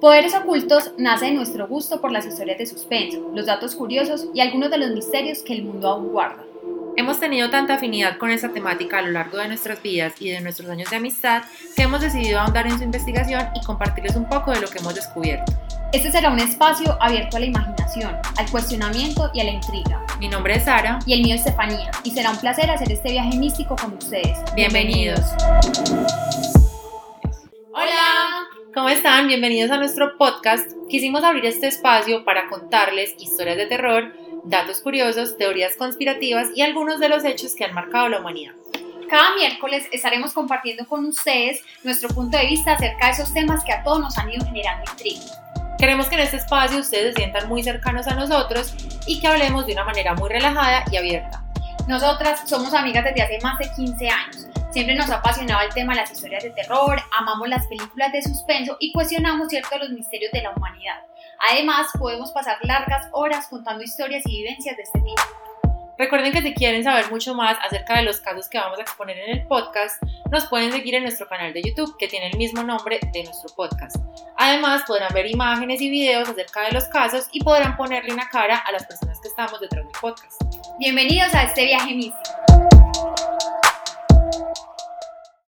Poderes Ocultos nace de nuestro gusto por las historias de suspenso, los datos curiosos y algunos de los misterios que el mundo aún guarda. Hemos tenido tanta afinidad con esta temática a lo largo de nuestras vidas y de nuestros años de amistad que hemos decidido ahondar en su investigación y compartirles un poco de lo que hemos descubierto. Este será un espacio abierto a la imaginación, al cuestionamiento y a la intriga. Mi nombre es Sara. Y el mío es Estefanía. Y será un placer hacer este viaje místico con ustedes. Bienvenidos. Hola. ¿Cómo están? Bienvenidos a nuestro podcast. Quisimos abrir este espacio para contarles historias de terror, datos curiosos, teorías conspirativas y algunos de los hechos que han marcado la humanidad. Cada miércoles estaremos compartiendo con ustedes nuestro punto de vista acerca de esos temas que a todos nos han ido generando intriga. Queremos que en este espacio ustedes se sientan muy cercanos a nosotros y que hablemos de una manera muy relajada y abierta. Nosotras somos amigas desde hace más de 15 años Siempre nos ha apasionado el tema de las historias de terror, amamos las películas de suspenso y cuestionamos ciertos los misterios de la humanidad. Además, podemos pasar largas horas contando historias y vivencias de este tipo. Recuerden que si quieren saber mucho más acerca de los casos que vamos a exponer en el podcast, nos pueden seguir en nuestro canal de YouTube que tiene el mismo nombre de nuestro podcast. Además, podrán ver imágenes y videos acerca de los casos y podrán ponerle una cara a las personas que estamos detrás del podcast. Bienvenidos a este viaje místico.